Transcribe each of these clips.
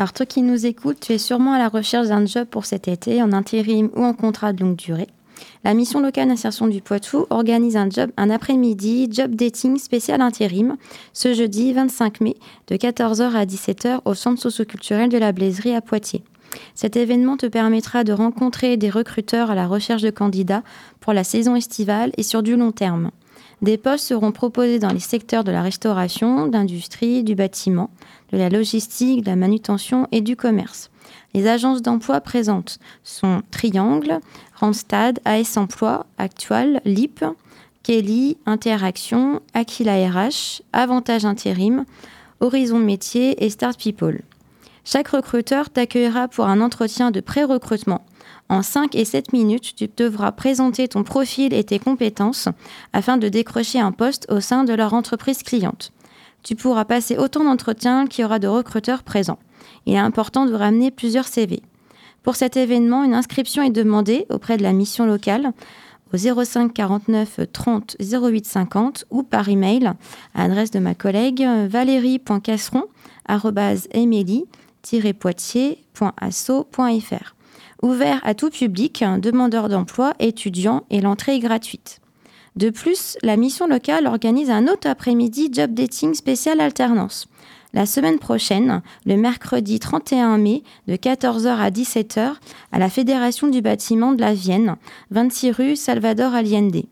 Alors toi qui nous écoutes, tu es sûrement à la recherche d'un job pour cet été, en intérim ou en contrat de longue durée. La mission locale d'insertion du Poitou organise un job un après-midi job dating spécial intérim ce jeudi 25 mai de 14h à 17h au centre socioculturel de la Blaiserie à Poitiers. Cet événement te permettra de rencontrer des recruteurs à la recherche de candidats pour la saison estivale et sur du long terme. Des postes seront proposés dans les secteurs de la restauration, d'industrie, du bâtiment, de la logistique, de la manutention et du commerce. Les agences d'emploi présentes sont Triangle, Randstad, AS Emploi, Actual, LIP, Kelly, Interaction, Aquila RH, Avantage Intérim, Horizon Métier et Start People. Chaque recruteur t'accueillera pour un entretien de pré-recrutement. En 5 et 7 minutes, tu devras présenter ton profil et tes compétences afin de décrocher un poste au sein de leur entreprise cliente. Tu pourras passer autant d'entretiens qu'il y aura de recruteurs présents. Il est important de ramener plusieurs CV. Pour cet événement, une inscription est demandée auprès de la mission locale au 05 49 30 08 50 ou par email à l'adresse de ma collègue valérie.casseron@emily-poitiers.asso.fr. Ouvert à tout public, demandeurs d'emploi, étudiants et l'entrée est gratuite. De plus, la mission locale organise un autre après-midi job dating spécial alternance. La semaine prochaine, le mercredi 31 mai, de 14h à 17h, à la Fédération du bâtiment de la Vienne, 26 rue Salvador Allende.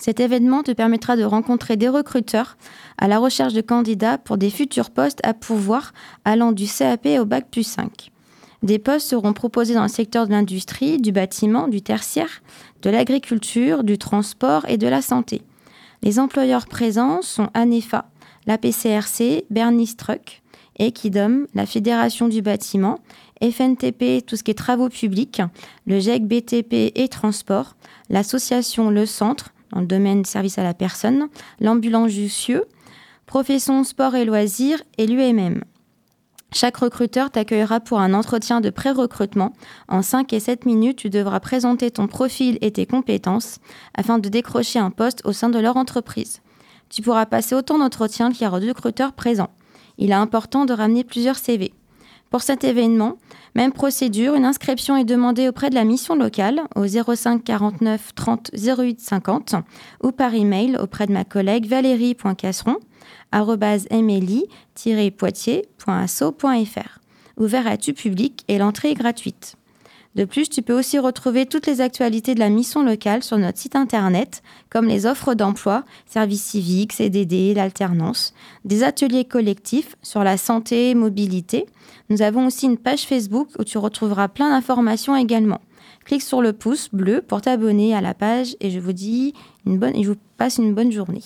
Cet événement te permettra de rencontrer des recruteurs à la recherche de candidats pour des futurs postes à pourvoir allant du CAP au bac plus 5. Des postes seront proposés dans le secteur de l'industrie, du bâtiment, du tertiaire, de l'agriculture, du transport et de la santé. Les employeurs présents sont ANEFA, la PCRC, Bernice Truck, Equidom, la Fédération du bâtiment, FNTP, tout ce qui est travaux publics, le GEC BTP et transport, l'association Le Centre, dans le domaine service à la personne, l'ambulance Jussieu, Profession Sport et Loisirs et l'UMM. Chaque recruteur t'accueillera pour un entretien de pré-recrutement. En 5 et 7 minutes, tu devras présenter ton profil et tes compétences afin de décrocher un poste au sein de leur entreprise. Tu pourras passer autant d'entretiens qu'il y aura de recruteurs présents. Il est important de ramener plusieurs CV. Pour cet événement, même procédure, une inscription est demandée auprès de la mission locale au 05 49 30 08 50 ou par email auprès de ma collègue valérie.casseron poitiersasofr Ouvert à tout public et l'entrée est gratuite. De plus, tu peux aussi retrouver toutes les actualités de la mission locale sur notre site internet, comme les offres d'emploi, services civiques, CDD, l'alternance, des ateliers collectifs sur la santé et mobilité. Nous avons aussi une page Facebook où tu retrouveras plein d'informations également. Clique sur le pouce bleu pour t'abonner à la page et je vous dis une bonne, et je vous passe une bonne journée.